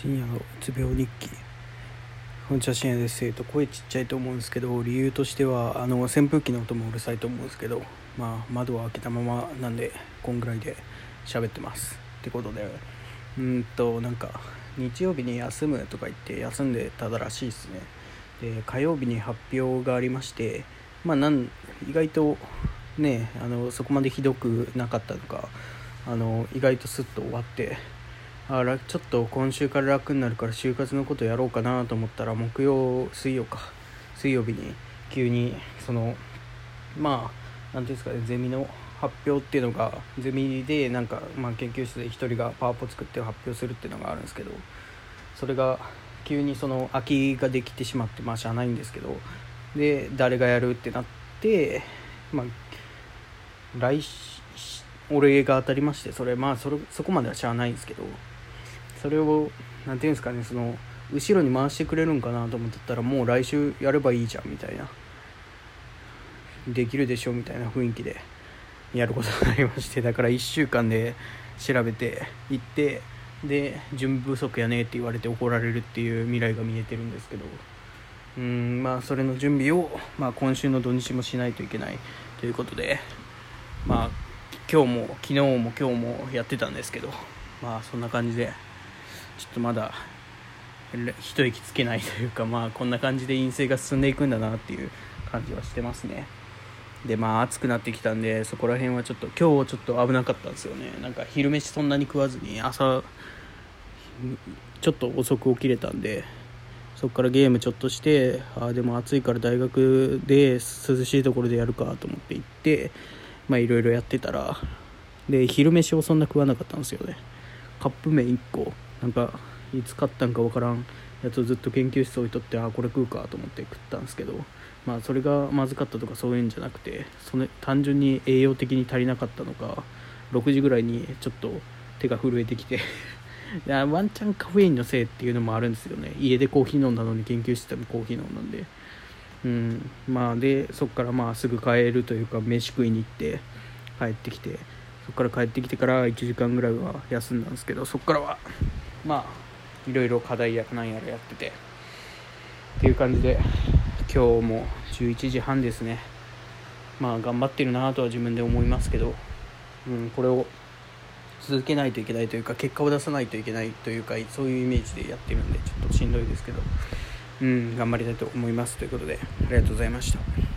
深夜のうつ病日記。こんにちは深夜です。えっと声ちっちゃいと思うんですけど理由としてはあの扇風機の音もうるさいと思うんですけどまあ窓は開けたままなんでこんぐらいで喋ってます。ってことで。うんとなんか日曜日に休むとか言って休んでただらしいですね。で火曜日に発表がありましてまあなん意外とねあのそこまでひどくなかったのかあの意外とスッと終わってあらちょっと今週から楽になるから就活のことやろうかなと思ったら木曜水曜か。水曜日に急にそのまあ何ていうんですかねゼミの発表っていうのがゼミでなんか、まあ、研究室で1人がパワポ作って発表するっていうのがあるんですけどそれが急にその空きができてしまってまあしゃあないんですけどで誰がやるってなってまあ来俺が当たりましてそれまあそれそこまではしゃあないんですけどそれを何ていうんですかねその後ろに回してくれるんかなと思ってたらもう来週やればいいじゃんみたいな。できるでしょみたいな雰囲気でやることになりまして。だから1週間で調べて行ってで準備不足やねって言われて怒られるっていう未来が見えてるんですけど。うんまあそれの準備を、まあ、今週の土日もしないといけない。ということでまあ今日も昨日も今日もやってたんですけど。まあそんな感じで。ちょっとまだ一息つけないというかまあこんな感じで陰性が進んでいくんだなっていう感じはしてますね。でまあ暑くなってきたんでそこら辺はちょっと今日ちょっと危なかったんですよね。なんか昼飯そんなに食わずに朝ちょっと遅く起きれたんでそこからゲームちょっとしてあでも暑いから大学で涼しいところでやるかと思って行ってまあいろいろやってたらで昼飯をそんな食わなかったんですよね。カップ麺1個。なんかいつ買ったんか分からんやつをずっと研究室置いとってあこれ食うかと思って食ったんですけどまあそれがまずかったとかそういうんじゃなくてその単純に栄養的に足りなかったのか6時ぐらいにちょっと手が震えてきて いやワンチャンカフェインのせいっていうのもあるんですよね。家でコーヒー飲んだのに研究室でもコーヒー飲んだんで。うんまあでそっからまあすぐ帰るというか飯食いに行って帰ってきてそこから帰ってきてから1時間ぐらいは休んだんですけどそこからはまあいろいろ課題やなんやらやっててっていう感じで今日も11時半ですねまあ頑張ってるなとは自分で思いますけど、うん、これを続けないといけないというか結果を出さないといけないというかそういうイメージでやってるんでちょっとしんどいですけど、うん、頑張りたいと思いますということでありがとうございました。